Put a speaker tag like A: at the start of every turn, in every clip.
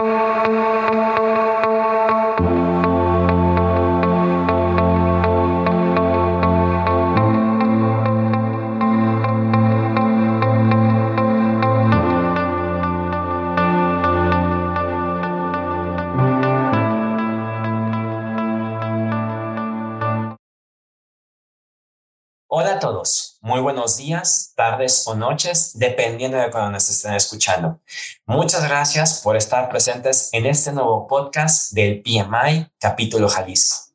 A: Thank you. Muy buenos días, tardes o noches, dependiendo de cuando nos estén escuchando. Muchas gracias por estar presentes en este nuevo podcast del PMI Capítulo Jalisco.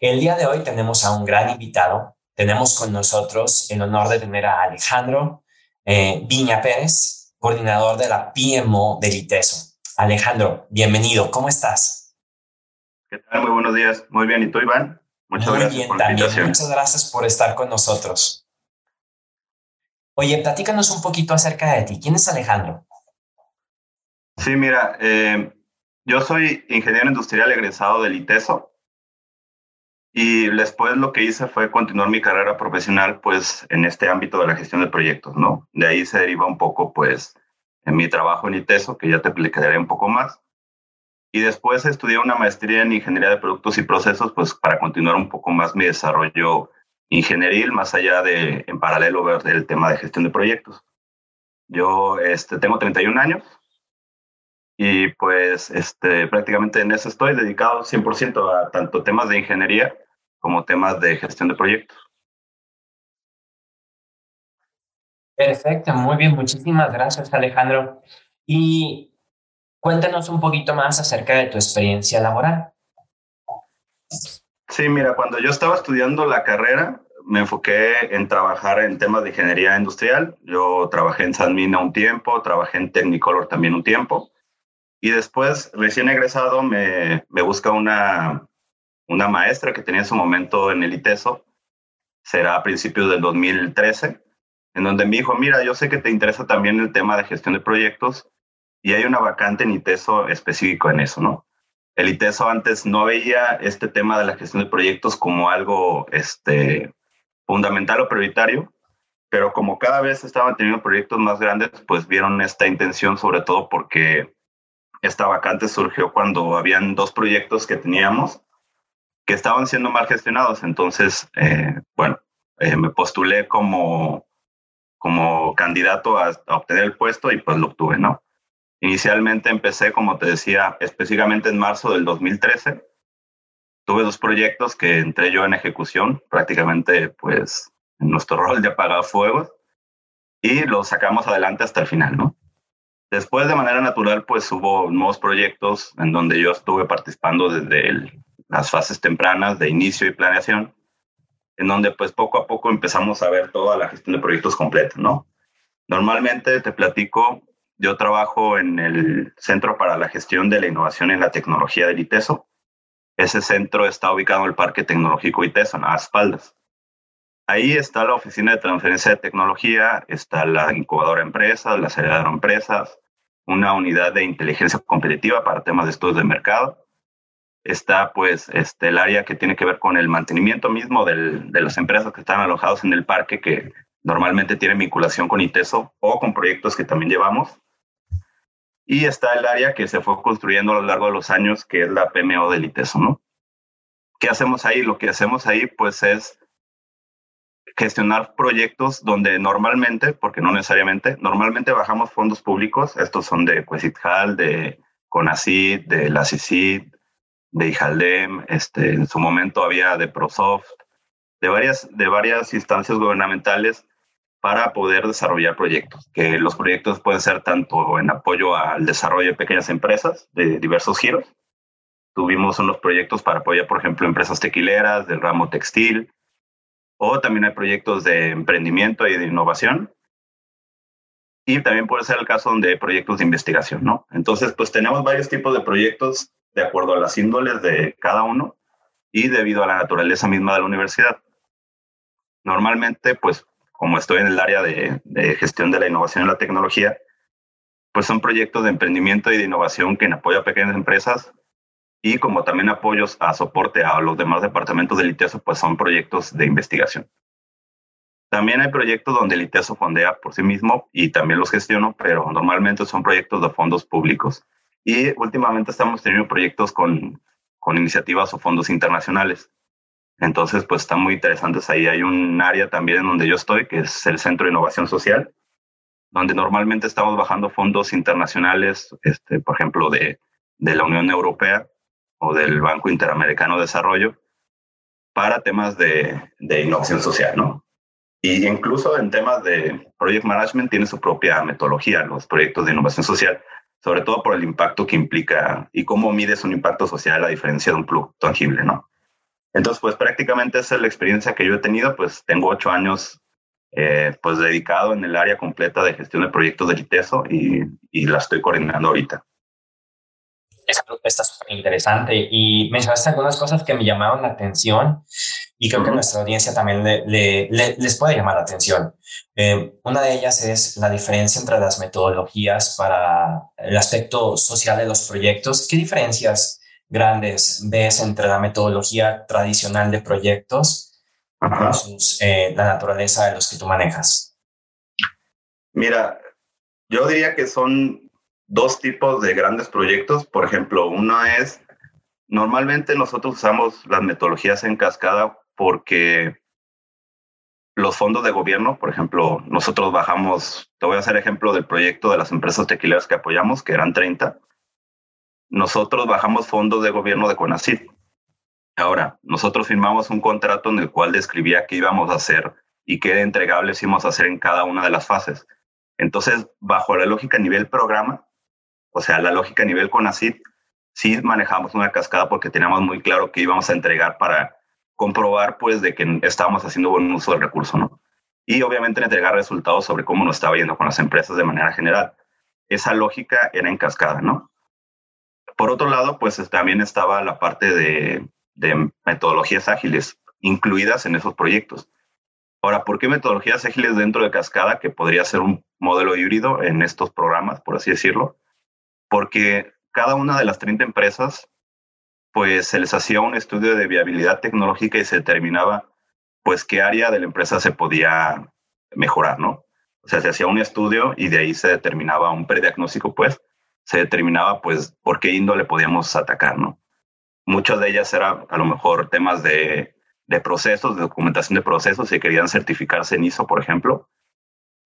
A: El día de hoy tenemos a un gran invitado. Tenemos con nosotros el honor de tener a Alejandro eh, Viña Pérez, coordinador de la PMO del ITESO. Alejandro, bienvenido, ¿cómo estás?
B: ¿Qué tal? Muy buenos días. Muy bien, ¿y tú, Iván?
A: Muchas gracias por la invitación. Muchas gracias por estar con nosotros. Oye, platícanos un poquito acerca de ti. ¿Quién es Alejandro?
B: Sí, mira, eh, yo soy ingeniero industrial egresado del ITESO y después lo que hice fue continuar mi carrera profesional pues en este ámbito de la gestión de proyectos, ¿no? De ahí se deriva un poco pues en mi trabajo en ITESO, que ya te explicaré un poco más. Y después estudié una maestría en ingeniería de productos y procesos, pues para continuar un poco más mi desarrollo ingenieril, más allá de, en paralelo, ver el tema de gestión de proyectos. Yo este, tengo 31 años y pues este, prácticamente en eso estoy dedicado 100% a tanto temas de ingeniería como temas de gestión de proyectos.
A: Perfecto, muy bien, muchísimas gracias Alejandro. Y Cuéntanos un poquito más acerca de tu experiencia laboral.
B: Sí, mira, cuando yo estaba estudiando la carrera, me enfoqué en trabajar en temas de ingeniería industrial. Yo trabajé en Sanmina un tiempo, trabajé en Technicolor también un tiempo. Y después, recién egresado, me, me busca una, una maestra que tenía en su momento en el ITESO, será a principios del 2013, en donde me dijo, mira, yo sé que te interesa también el tema de gestión de proyectos y hay una vacante en ITESO específico en eso, ¿no? El ITESO antes no veía este tema de la gestión de proyectos como algo este, fundamental o prioritario, pero como cada vez estaban teniendo proyectos más grandes, pues vieron esta intención, sobre todo porque esta vacante surgió cuando habían dos proyectos que teníamos que estaban siendo mal gestionados. Entonces, eh, bueno, eh, me postulé como, como candidato a, a obtener el puesto y pues lo obtuve, ¿no? Inicialmente empecé, como te decía, específicamente en marzo del 2013. Tuve dos proyectos que entré yo en ejecución, prácticamente pues en nuestro rol de apagafuegos, y los sacamos adelante hasta el final, ¿no? Después, de manera natural, pues hubo nuevos proyectos en donde yo estuve participando desde las fases tempranas de inicio y planeación, en donde pues poco a poco empezamos a ver toda la gestión de proyectos completa, ¿no? Normalmente te platico, yo trabajo en el Centro para la Gestión de la Innovación en la Tecnología del ITESO. Ese centro está ubicado en el Parque Tecnológico ITESO, en las espaldas. Ahí está la oficina de transferencia de tecnología, está la incubadora de empresas, la aceleradora de empresas, una unidad de inteligencia competitiva para temas de estudios de mercado. Está pues este, el área que tiene que ver con el mantenimiento mismo del, de las empresas que están alojadas en el parque que normalmente tienen vinculación con ITESO o con proyectos que también llevamos. Y está el área que se fue construyendo a lo largo de los años, que es la PMO del ITESO, ¿no? ¿Qué hacemos ahí? Lo que hacemos ahí, pues, es gestionar proyectos donde normalmente, porque no necesariamente, normalmente bajamos fondos públicos. Estos son de Cuesithal, de CONACID, de la CICID, de IJALDEM, este, en su momento había de ProSoft, de varias, de varias instancias gubernamentales para poder desarrollar proyectos, que los proyectos pueden ser tanto en apoyo al desarrollo de pequeñas empresas de diversos giros. Tuvimos unos proyectos para apoyar, por ejemplo, empresas tequileras del ramo textil, o también hay proyectos de emprendimiento y de innovación. Y también puede ser el caso donde proyectos de investigación, ¿no? Entonces, pues tenemos varios tipos de proyectos de acuerdo a las índoles de cada uno y debido a la naturaleza misma de la universidad. Normalmente, pues como estoy en el área de, gestión de la innovación y la tecnología, pues son proyectos de emprendimiento y de innovación que en apoyo a pequeñas empresas y como también apoyos a soporte a los demás departamentos del ITESO, pues son proyectos de investigación. También hay proyectos donde el ITESO fondea por sí mismo y también los gestiono, pero normalmente son proyectos de fondos públicos Y últimamente estamos teniendo proyectos con, con iniciativas o fondos internacionales. Entonces, pues están muy interesantes. Ahí hay un área también en donde yo estoy, que es el Centro de Innovación Social, donde normalmente estamos bajando fondos internacionales, este, por ejemplo, de, de la Unión Europea o del Banco Interamericano de Desarrollo, para temas de, de innovación social, ¿no? Y incluso en temas de project management tiene su propia metodología, los proyectos de innovación social, sobre todo por el impacto que implica y cómo mides un impacto social a diferencia de un producto tangible, ¿no? Entonces, pues prácticamente esa es la experiencia que yo he tenido, pues tengo ocho años eh, pues dedicado en el área completa de gestión de proyectos de ITESO y, y la estoy coordinando ahorita.
A: Está súper interesante y mencionaste algunas cosas que me llamaron la atención y creo que a nuestra audiencia también le, les puede llamar la atención. Eh, una de ellas es la diferencia entre las metodologías para el aspecto social de los proyectos. ¿Qué diferencias grandes ves entre la metodología tradicional de proyectos versus eh, la naturaleza de los que tú manejas?
B: Mira, yo diría que son dos tipos de grandes proyectos. Por ejemplo, uno es, normalmente nosotros usamos las metodologías en cascada porque los fondos de gobierno, por ejemplo, nosotros bajamos, te voy a hacer ejemplo del proyecto de las empresas tequileras que apoyamos, que eran 30 nosotros bajamos fondos de gobierno de CONACYT. Ahora, nosotros firmamos un contrato en el cual describía qué íbamos a hacer y qué entregables íbamos a hacer en cada una de las fases. Entonces, bajo la lógica a nivel programa, o sea, la lógica a nivel CONACYT, sí manejamos una cascada porque teníamos muy claro qué íbamos a entregar para comprobar, pues, de que estábamos haciendo buen uso del recurso, ¿no? Y obviamente entregar resultados sobre cómo nos estaba yendo con las empresas de manera general. Esa lógica era en cascada, ¿no? Por otro lado, pues también estaba la parte de, metodologías ágiles incluidas en esos proyectos. Ahora, ¿por qué metodologías ágiles dentro de Cascada, que podría ser un modelo híbrido en estos programas, por así decirlo? Porque cada una de las 30 empresas, pues se les hacía un estudio de viabilidad tecnológica y se determinaba, pues, qué área de la empresa se podía mejorar, ¿no? O sea, se hacía un estudio y de ahí se determinaba un prediagnóstico, pues, se determinaba pues por qué índole podíamos atacar, ¿no? Muchas de ellas eran a lo mejor temas de, de procesos, de documentación de procesos, si querían certificarse en ISO, por ejemplo.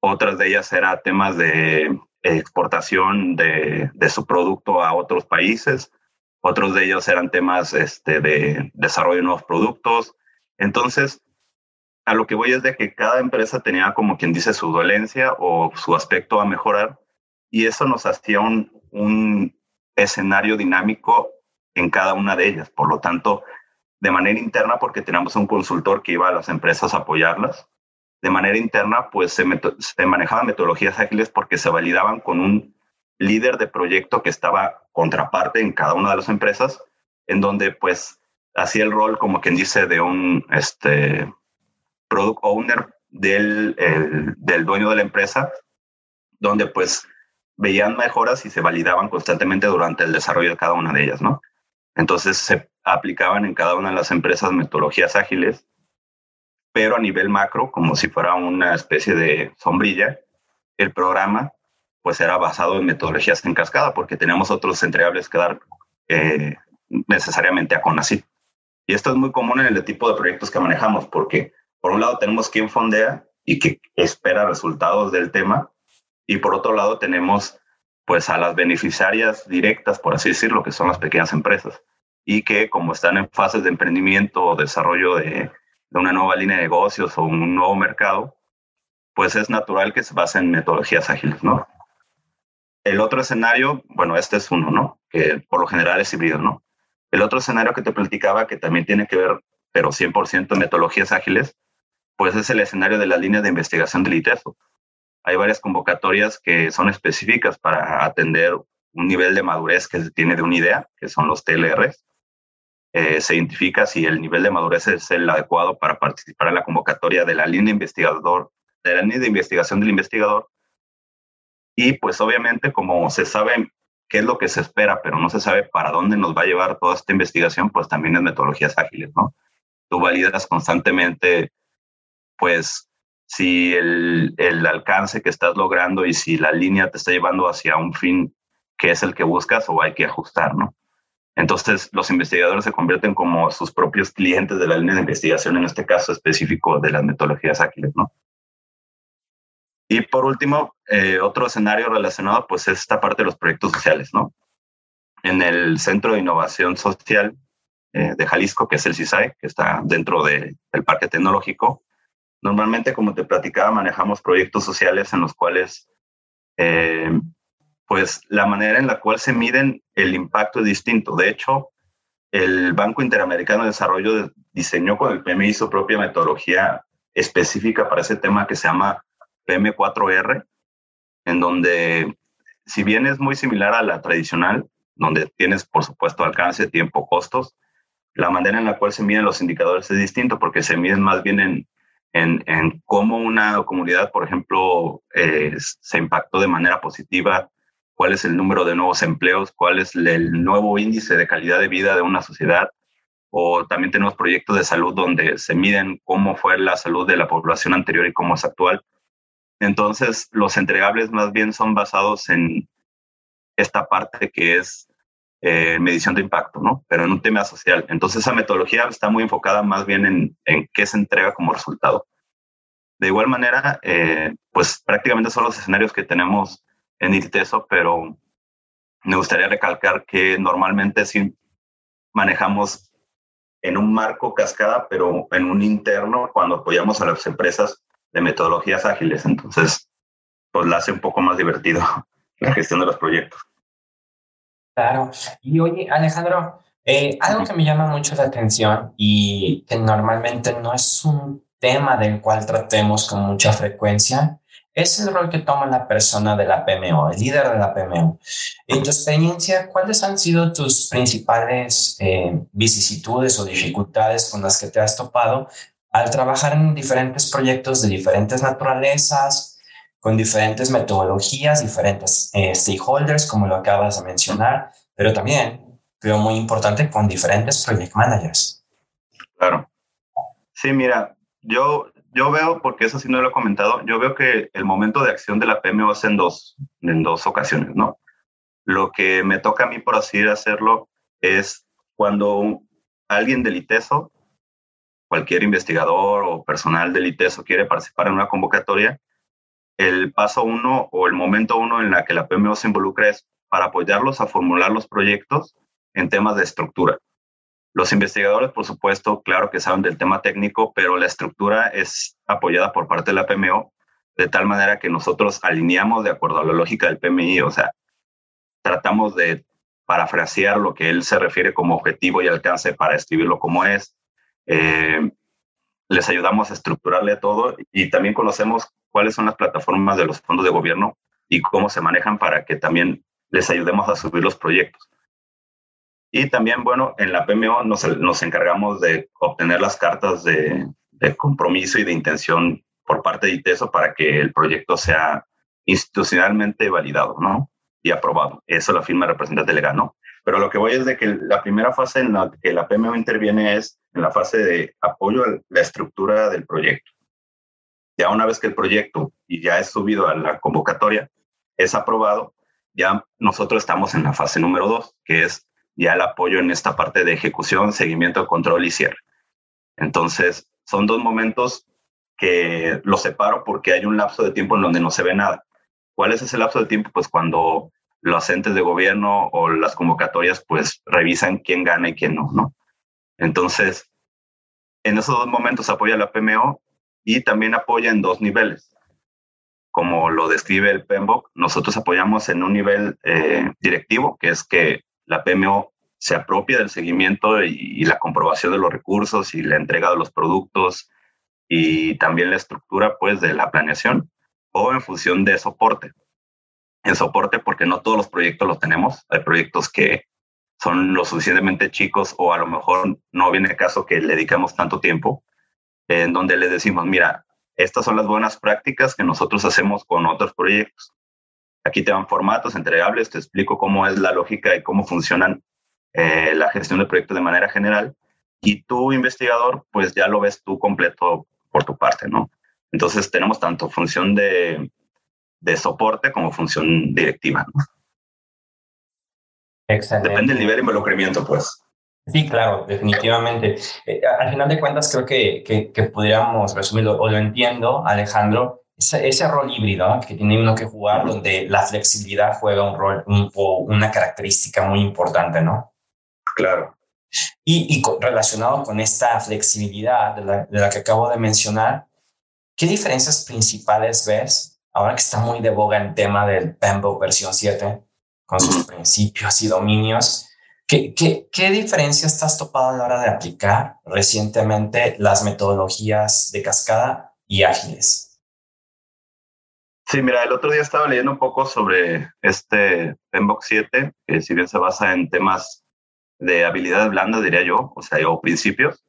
B: Otras de ellas eran temas de exportación de, de, su producto a otros países. Otros de ellos eran temas este, de desarrollo de nuevos productos. Entonces, a lo que voy es de que cada empresa tenía como quien dice su dolencia o su aspecto a mejorar y eso nos hacía un, un escenario dinámico en cada una de ellas. Por lo tanto, de manera interna, porque teníamos un consultor que iba a las empresas a apoyarlas, de manera interna, pues se, manejaban metodologías ágiles porque se validaban con un líder de proyecto que estaba contraparte en cada una de las empresas, en donde pues hacía el rol como quien dice de un este, product owner del, del dueño de la empresa, donde pues veían mejoras y se validaban constantemente durante el desarrollo de cada una de ellas, ¿no? Entonces se aplicaban en cada una de las empresas metodologías ágiles, pero a nivel macro, como si fuera una especie de sombrilla, el programa pues era basado en metodologías en cascada, porque teníamos otros entregables que dar eh, necesariamente a CONACYT. Y esto es muy común en el tipo de proyectos que manejamos, porque por un lado tenemos quien fondea y que espera resultados del tema, y por otro lado tenemos pues a las beneficiarias directas, por así decirlo, que son las pequeñas empresas y que como están en fases de emprendimiento o desarrollo de, de una nueva línea de negocios o un nuevo mercado, pues es natural que se base en metodologías ágiles, ¿no? El otro escenario, bueno, este es uno, ¿no? Que por lo general es híbrido, ¿no? El otro escenario que te platicaba, que también tiene que ver, pero 100% metodologías ágiles, pues es el escenario de la línea de investigación del ITESO hay varias convocatorias que son específicas para atender un nivel de madurez que se tiene de una idea, que son los TLRs. Eh, se identifica si el nivel de madurez es el adecuado para participar en la convocatoria de la línea investigador, de la línea de investigación del investigador. Y pues obviamente como se sabe qué es lo que se espera, pero no se sabe para dónde nos va a llevar toda esta investigación, pues también es metodologías ágiles, ¿no? Tú validas constantemente, pues, si el, el, alcance que estás logrando y si la línea te está llevando hacia un fin qué es el que buscas o hay que ajustar, ¿no? Entonces, los investigadores se convierten como sus propios clientes de la línea de investigación, en este caso específico de las metodologías ágiles, ¿no? Y por último, eh, otro escenario relacionado, pues, es esta parte de los proyectos sociales, ¿no? En el Centro de Innovación Social eh, de Jalisco, que es el CISAI, que está dentro del Parque Tecnológico, normalmente, como te platicaba, manejamos proyectos sociales en los cuales eh, pues la manera en la cual se miden el impacto es distinto. De hecho, el Banco Interamericano de Desarrollo diseñó con el PMI su propia metodología específica para ese tema que se llama PM4R, en donde, si bien es muy similar a la tradicional, donde tienes, por supuesto, alcance, tiempo, costos, la manera en la cual se miden los indicadores es distinto porque se miden más bien en, en, cómo una comunidad, por ejemplo, eh, se impactó de manera positiva cuál es el número de nuevos empleos, cuál es el nuevo índice de calidad de vida de una sociedad. O también tenemos proyectos de salud donde se miden cómo fue la salud de la población anterior y cómo es actual. Entonces, los entregables más bien son basados en esta parte que es eh, medición de impacto, ¿no? Pero en un tema social. Entonces, esa metodología está muy enfocada más bien en, en qué se entrega como resultado. De igual manera, eh, pues prácticamente son los escenarios que tenemos en ITESO, pero me gustaría recalcar que normalmente sí manejamos en un marco cascada, pero en un interno cuando apoyamos a las empresas de metodologías ágiles. Entonces, pues la hace un poco más divertido la gestión de los proyectos.
A: Claro. Y oye, Alejandro, eh, algo que me llama mucho la atención y que normalmente no es un tema del cual tratemos con mucha frecuencia es el rol que toma la persona de la PMO, el líder de la PMO. En tu experiencia, ¿cuáles han sido tus principales eh, vicisitudes o dificultades con las que te has topado al trabajar en diferentes proyectos de diferentes naturalezas, con diferentes metodologías, diferentes eh, stakeholders, como lo acabas de mencionar, pero también, creo muy importante, con diferentes project managers?
B: Claro. Sí, mira, yo yo veo, porque eso sí no lo he comentado, yo veo que el momento de acción de la PMO es en dos, en dos ocasiones, ¿no? Lo que me toca a mí, por así hacerlo, es cuando alguien del ITESO, cualquier investigador o personal del ITESO quiere participar en una convocatoria, el paso uno o el momento uno en la que la PMO se involucra es para apoyarlos a formular los proyectos en temas de estructura. Los investigadores, por supuesto, claro que saben del tema técnico, pero la estructura es apoyada por parte de la PMO de tal manera que nosotros alineamos de acuerdo a la lógica del PMI, o sea, tratamos de parafrasear lo que él se refiere como objetivo y alcance para escribirlo como es. Eh, les ayudamos a estructurarle todo y también conocemos cuáles son las plataformas de los fondos de gobierno y cómo se manejan para que también les ayudemos a subir los proyectos. Y también, bueno, en la PMO nos, nos encargamos de obtener las cartas de, de, compromiso y de intención por parte de ITESO para que el proyecto sea institucionalmente validado, ¿no? Y aprobado. Eso lo firma representante legal, ¿no? Pero lo que voy es de que la primera fase en la que la PMO interviene es en la fase de apoyo a la estructura del proyecto. Ya una vez que el proyecto y ya es subido a la convocatoria, es aprobado, ya nosotros estamos en la fase número dos, que es ya el apoyo en esta parte de ejecución, seguimiento, control y cierre. Entonces, son dos momentos que los separo porque hay un lapso de tiempo en donde no se ve nada. ¿Cuál es ese lapso de tiempo? Pues cuando los entes de gobierno o las convocatorias pues revisan quién gana y quién no, ¿no? Entonces, en esos dos momentos apoya la PMO y también apoya en dos niveles. Como lo describe el PMBOK, nosotros apoyamos en un nivel eh, directivo, que es que la PMO se apropia del seguimiento y, la comprobación de los recursos y la entrega de los productos y también la estructura pues de la planeación o en función de soporte. En soporte porque no todos los proyectos los tenemos. Hay proyectos que son lo suficientemente chicos o a lo mejor no viene el caso que le dedicamos tanto tiempo, en donde le decimos, mira, estas son las buenas prácticas que nosotros hacemos con otros proyectos. Aquí te dan formatos entregables, te explico cómo es la lógica y cómo funcionan eh, la gestión de proyectos de manera general. Y tú, investigador, pues ya lo ves tú completo por tu parte, ¿no? Entonces tenemos tanto función de, de soporte como función directiva, ¿no? Excelente. Depende del nivel de involucramiento, pues.
A: Sí, claro, definitivamente. Eh, al final de cuentas, creo que, que, pudiéramos resumirlo, o lo entiendo, Alejandro, ese, ese rol híbrido que tiene uno que jugar, donde la flexibilidad juega un rol o una característica muy importante, ¿no?
B: Claro.
A: Y, y relacionado con esta flexibilidad de la, de la que acabo de mencionar, ¿qué diferencias principales ves ahora que está muy de boga el tema del PEMBOK versión 7, con sus principios y dominios? ¿Qué, qué, qué diferencias has topado a la hora de aplicar recientemente las metodologías de cascada y ágiles?
B: Sí, mira, el otro día estaba leyendo un poco sobre este PMBOK 7, que si bien se basa en temas de habilidades blandas, diría yo, o sea, o principios,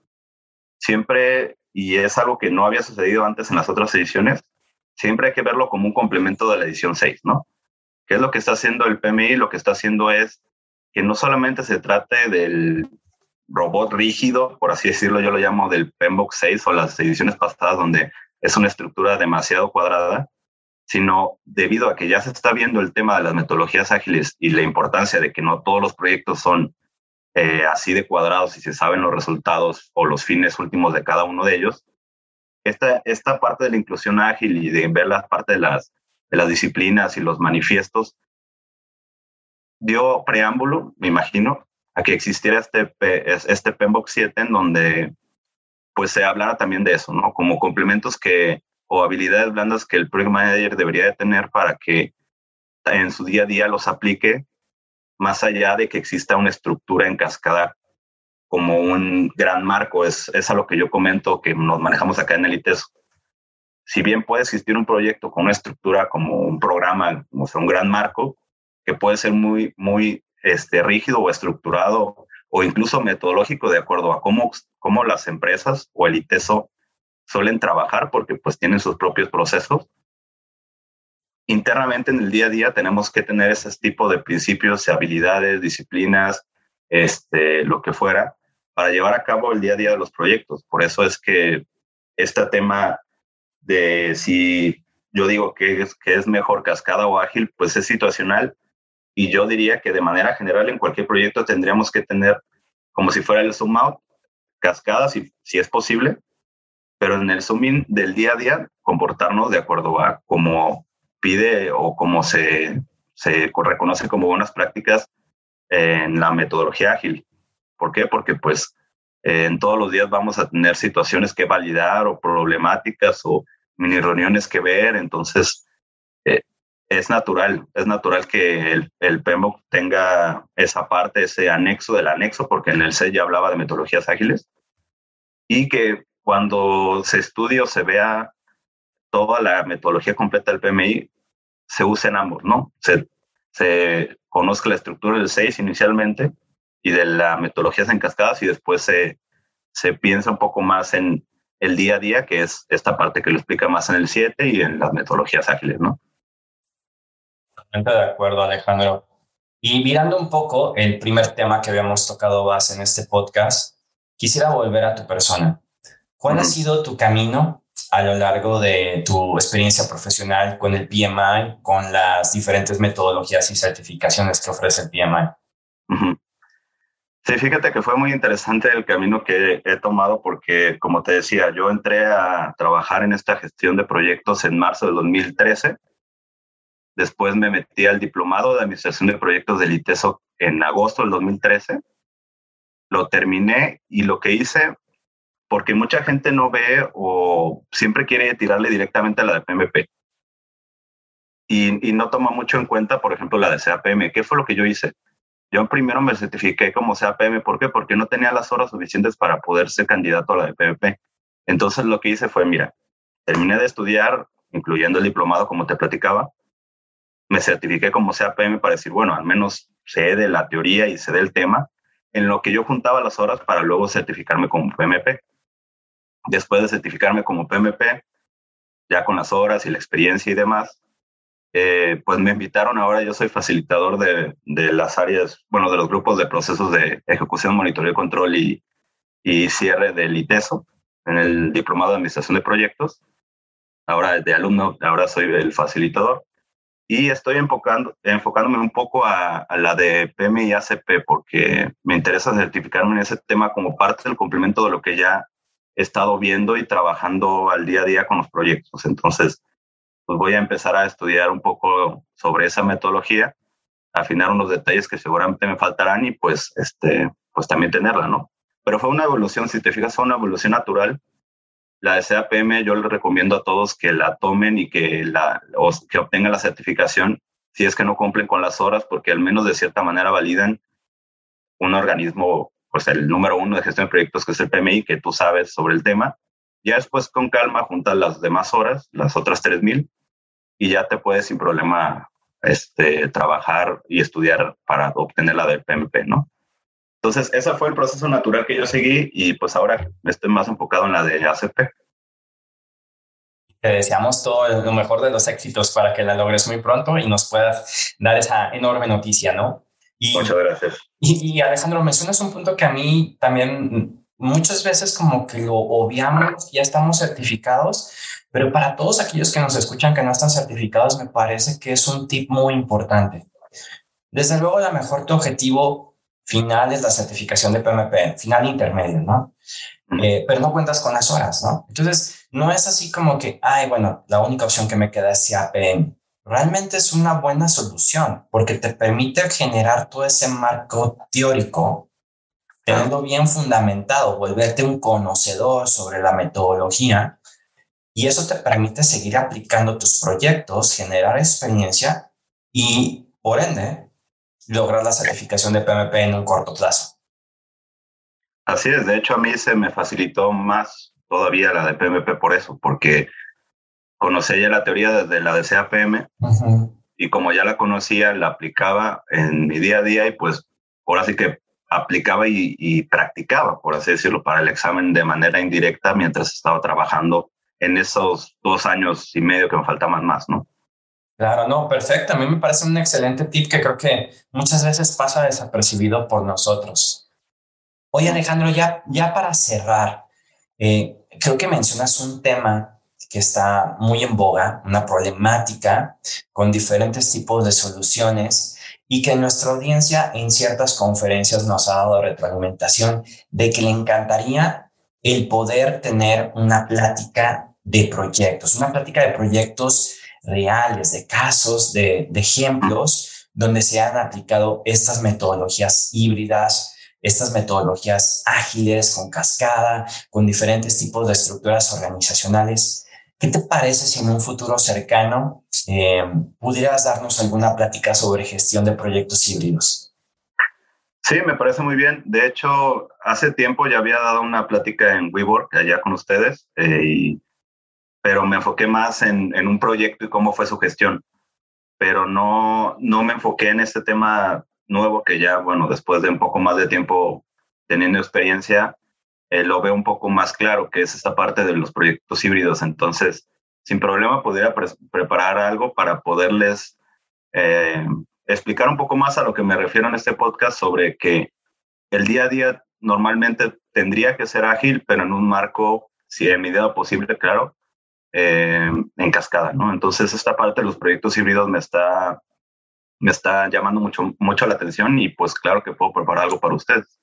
B: siempre, y es algo que no había sucedido antes en las otras ediciones, siempre hay que verlo como un complemento de la edición 6, ¿no? ¿Qué es lo que está haciendo el PMI? Lo que está haciendo es que no solamente se trate del robot rígido, por así decirlo, yo lo llamo del PEMBOK 6 o las ediciones pasadas donde es una estructura demasiado cuadrada, sino debido a que ya se está viendo el tema de las metodologías ágiles y la importancia de que no todos los proyectos son eh, así de cuadrados y se saben los resultados o los fines últimos de cada uno de ellos, esta, esta parte de la inclusión ágil y de ver la parte de las, de las disciplinas y los manifiestos dio preámbulo, me imagino, a que existiera este, este PEMBOK 7 en donde pues se hablara también de eso, ¿no? Como complementos que o habilidades blandas que el Project Manager debería de tener para que en su día a día los aplique, más allá de que exista una estructura en cascada como un gran marco. Es, es a lo que yo comento que nos manejamos acá en el ITES. Si bien puede existir un proyecto con una estructura como un programa, como sea un gran marco, que puede ser muy, muy este, rígido o estructurado o incluso metodológico de acuerdo a cómo, cómo las empresas o el ITESO suelen trabajar porque pues tienen sus propios procesos. Internamente en el día a día tenemos que tener ese tipo de principios, habilidades, disciplinas, este, lo que fuera, para llevar a cabo el día a día de los proyectos. Por eso es que este tema de si yo digo que es, que es mejor cascada o ágil, pues es situacional y yo diría que de manera general en cualquier proyecto tendríamos que tener como si fuera el zoom out, cascadas si, si es posible, pero en el zoom in del día a día comportarnos de acuerdo a cómo pide o cómo se, se reconoce como buenas prácticas en la metodología ágil. ¿Por qué? Porque pues en todos los días vamos a tener situaciones que validar o problemáticas o mini reuniones que ver, entonces eh, es natural, es natural que el, el PMBOK tenga esa parte, ese anexo del anexo, porque en el C ya hablaba de metodologías ágiles, y que cuando se estudie o se vea toda la metodología completa del PMI, se usen ambos, ¿no? Se, se conozca la estructura del 6 inicialmente y de la metodologías en cascadas y después se, se piensa un poco más en el día a día, que es esta parte que lo explica más en el 7 y en las metodologías ágiles, ¿no?
A: De acuerdo, Alejandro. Y mirando un poco el primer tema que habíamos tocado base en este podcast, quisiera volver a tu persona. ¿Cuál ha sido tu camino a lo largo de tu experiencia profesional con el PMI, con las diferentes metodologías y certificaciones que ofrece el PMI?
B: Sí, fíjate que fue muy interesante el camino que he tomado porque, como te decía, yo entré a trabajar en esta gestión de proyectos en marzo del 2013 Después me metí al diplomado de administración de proyectos del ITESO en agosto del 2013. Lo terminé y lo que hice, porque mucha gente no ve o siempre quiere tirarle directamente a la de PMP. Y, no toma mucho en cuenta, por ejemplo, la de CAPM. ¿Qué fue lo que yo hice? Yo primero me certifiqué como CAPM. ¿Por qué? Porque no tenía las horas suficientes para poder ser candidato a la de PMP. Entonces lo que hice fue, mira, terminé de estudiar, incluyendo el diplomado, como te platicaba, me certifiqué como CAPM para decir, bueno, al menos sé de la teoría y sé del tema, en lo que yo juntaba las horas para luego certificarme como PMP. Después de certificarme como PMP, ya con las horas y la experiencia y demás, eh, pues me invitaron ahora, yo soy facilitador de, de, las áreas, bueno, de los grupos de procesos de ejecución, monitoreo, control y, y cierre del ITESO, en el Diplomado de Administración de Proyectos. Ahora de alumno, ahora soy el facilitador. Y estoy enfocando, enfocándome un poco a, la de PMI y ACP porque me interesa certificarme en ese tema como parte del cumplimiento de lo que ya he estado viendo y trabajando al día a día con los proyectos. Entonces, pues voy a empezar a estudiar un poco sobre esa metodología, afinar unos detalles que seguramente me faltarán y pues, este, pues también tenerla, ¿no? Pero fue una evolución, si te fijas, fue una evolución natural la de CAPM yo le recomiendo a todos que la tomen y que, la, que obtengan la certificación si es que no cumplen con las horas, porque al menos de cierta manera validan un organismo, pues el número uno de gestión de proyectos, que es el PMI, que tú sabes sobre el tema. Ya después con calma juntas las demás horas, las otras 3.000, y ya te puedes sin problema este, trabajar y estudiar para obtener la del PMP, ¿no? Entonces, ese fue el proceso natural que yo seguí y pues ahora estoy más enfocado en la de ACP.
A: Te deseamos todo lo mejor de los éxitos para que la logres muy pronto y nos puedas dar esa enorme noticia, ¿no?
B: Y, Muchas gracias.
A: Y, y, Alejandro, mencionas un punto que a mí también muchas veces como que lo obviamos, ya estamos certificados, pero para todos aquellos que nos escuchan que no están certificados, me parece que es un tip muy importante. Desde luego, a lo mejor tu objetivo final es la certificación de PMP, final intermedio, ¿no? Eh, pero no cuentas con las horas, ¿no? Entonces, no es así como que, ay, bueno, la única opción que me queda es CAPM. Realmente es una buena solución porque te permite generar todo ese marco teórico, teniendo bien fundamentado, volverte un conocedor sobre la metodología y eso te permite seguir aplicando tus proyectos, generar experiencia y, por ende, lograr la certificación de PMP en un corto plazo.
B: Así es, de hecho a mí se me facilitó más todavía la de PMP por eso, porque conocí ya la teoría desde la de CAPM y como ya la conocía, la aplicaba en mi día a día y pues ahora sí que aplicaba y, y, practicaba, por así decirlo, para el examen de manera indirecta mientras estaba trabajando en esos dos años y medio que me faltaban más, ¿no?
A: Claro, no, perfecto. A mí me parece un excelente tip que creo que muchas veces pasa desapercibido por nosotros. Oye, Alejandro, ya, ya para cerrar, eh, creo que mencionas un tema que está muy en boga, una problemática con diferentes tipos de soluciones y que nuestra audiencia en ciertas conferencias nos ha dado retroalimentación de que le encantaría el poder tener una plática de proyectos, una plática de proyectos reales, de casos, de, ejemplos donde se han aplicado estas metodologías híbridas, estas metodologías ágiles, con cascada, con diferentes tipos de estructuras organizacionales. ¿Qué te parece si en un futuro cercano eh, pudieras darnos alguna plática sobre gestión de proyectos híbridos?
B: Sí, me parece muy bien. De hecho, hace tiempo ya había dado una plática en WeWork allá con ustedes eh, y pero me enfoqué más en, en, un proyecto y cómo fue su gestión. Pero no, no me enfoqué en este tema nuevo que ya, bueno, después de un poco más de tiempo teniendo experiencia, eh, lo veo un poco más claro, que es esta parte de los proyectos híbridos. Entonces, sin problema, podría preparar algo para poderles eh, explicar un poco más a lo que me refiero en este podcast sobre que el día a día normalmente tendría que ser ágil, pero en un marco, si en medida posible, claro, eh, en cascada, ¿no? Entonces esta parte de los proyectos híbridos me está, me está llamando mucho, mucho la atención y pues claro que puedo preparar algo para ustedes.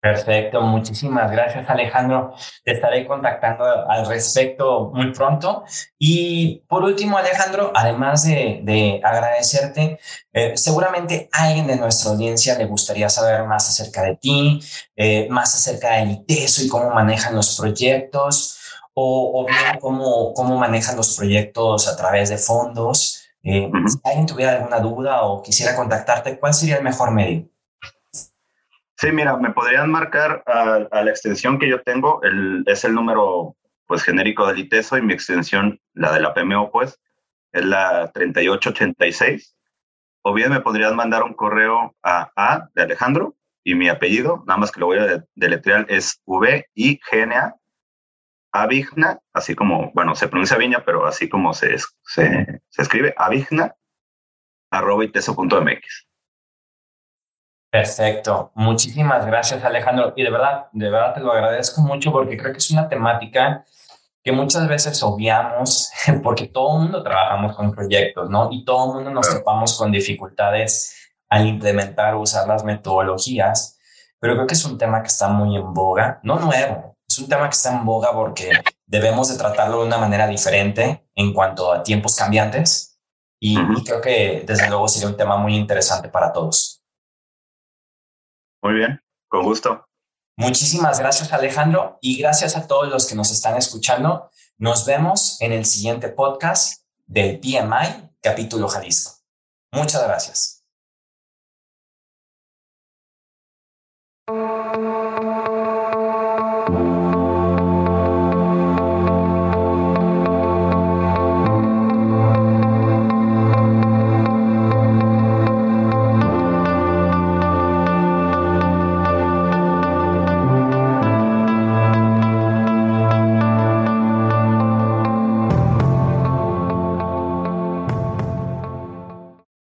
A: Perfecto, muchísimas gracias Alejandro. Te estaré contactando al respecto muy pronto. Y por último, Alejandro, además de, de agradecerte, eh, seguramente alguien de nuestra audiencia le gustaría saber más acerca de ti, eh, más acerca del ITESO y cómo manejan los proyectos o, bien cómo, cómo manejan los proyectos a través de fondos. Eh, si alguien tuviera alguna duda o quisiera contactarte, ¿cuál sería el mejor medio?
B: Sí, mira, me podrían marcar a, la extensión que yo tengo, el, es el número pues genérico del ITESO y mi extensión, la de la PMO, pues, es la 3886. O bien me podrían mandar un correo a A de Alejandro y mi apellido, nada más que lo voy a deletrear, es V-I-G-N-A Avigna, así como, bueno, se pronuncia Viña, pero así como se, se, se escribe, Avigna, arroba iteso.mx.
A: Perfecto. Muchísimas gracias, Alejandro. Y de verdad, de verdad te lo agradezco mucho porque creo que es una temática que muchas veces obviamos porque todo el mundo trabajamos con proyectos, ¿no? Y todo el mundo nos topamos con dificultades al implementar o usar las metodologías, pero creo que es un tema que está muy en boga, no nuevo, es un tema que está en boga porque debemos de tratarlo de una manera diferente en cuanto a tiempos cambiantes y, creo que desde luego sería un tema muy interesante para todos.
B: Muy bien, con gusto.
A: Muchísimas gracias Alejandro y gracias a todos los que nos están escuchando. Nos vemos en el siguiente podcast del PMI capítulo Jalisco. Muchas gracias.